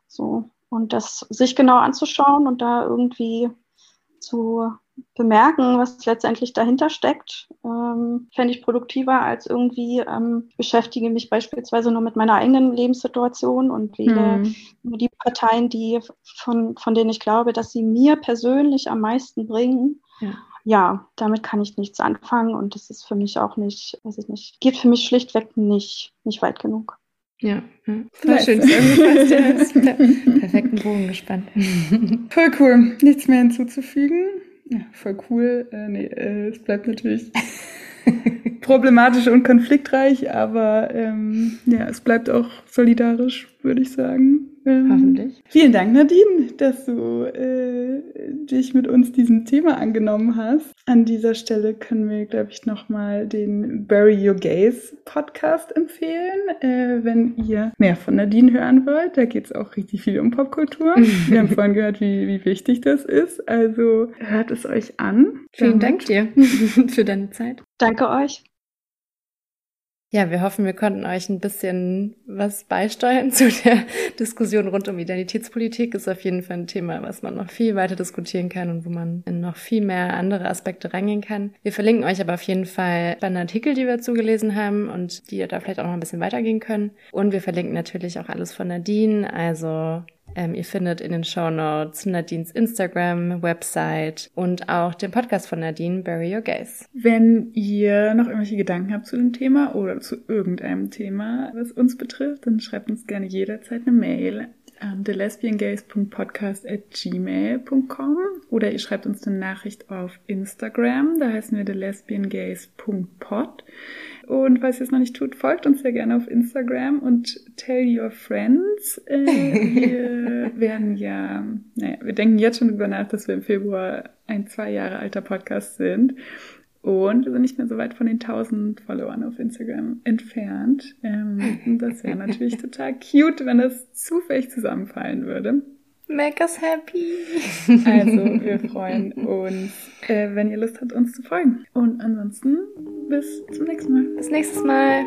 So. Und das sich genau anzuschauen und da irgendwie zu bemerken, was letztendlich dahinter steckt, ähm, fände ich produktiver als irgendwie ähm, beschäftige mich beispielsweise nur mit meiner eigenen Lebenssituation und wähle mhm. nur die Parteien, die von, von denen ich glaube, dass sie mir persönlich am meisten bringen. Ja ja, damit kann ich nichts anfangen und das ist für mich auch nicht, weiß ich nicht, geht für mich schlichtweg nicht, nicht weit genug. Ja, ja. voll nice. schön. Perfekten Bogen gespannt. Voll cool. Nichts mehr hinzuzufügen. Ja, voll cool. Äh, nee, äh, es bleibt natürlich problematisch und konfliktreich, aber ähm, ja, es bleibt auch solidarisch, würde ich sagen. Ähm, Hoffentlich. Vielen Dank, Nadine, dass du äh, dich mit uns diesem Thema angenommen hast. An dieser Stelle können wir, glaube ich, nochmal den Bury Your Gaze Podcast empfehlen, äh, wenn ihr mehr von Nadine hören wollt. Da geht es auch richtig viel um Popkultur. wir haben vorhin gehört, wie, wie wichtig das ist. Also hört es euch an. Vielen Dank dir für deine Zeit. Danke euch. Ja, wir hoffen, wir konnten euch ein bisschen was beisteuern zu der Diskussion rund um Identitätspolitik. Ist auf jeden Fall ein Thema, was man noch viel weiter diskutieren kann und wo man in noch viel mehr andere Aspekte reingehen kann. Wir verlinken euch aber auf jeden Fall spannende Artikel, die wir zugelesen haben und die ihr da vielleicht auch noch ein bisschen weitergehen können. Und wir verlinken natürlich auch alles von Nadine, also ähm, ihr findet in den Show Notes Nadines Instagram, Website und auch den Podcast von Nadine, Bury Your Gaze. Wenn ihr noch irgendwelche Gedanken habt zu dem Thema oder zu irgendeinem Thema, was uns betrifft, dann schreibt uns gerne jederzeit eine Mail an thelesbiangays.podcast.gmail.com oder ihr schreibt uns eine Nachricht auf Instagram, da heißen wir thelesbiangays.pod. Und falls ihr es noch nicht tut, folgt uns sehr gerne auf Instagram und tell your friends. Äh, wir werden ja, naja, wir denken jetzt schon darüber nach, dass wir im Februar ein zwei Jahre alter Podcast sind. Und wir sind nicht mehr so weit von den 1000 Followern auf Instagram entfernt. Ähm, das wäre natürlich total cute, wenn das zufällig zusammenfallen würde. Make us happy. Also, wir freuen uns, äh, wenn ihr Lust habt, uns zu folgen. Und ansonsten bis zum nächsten Mal. Bis nächstes Mal.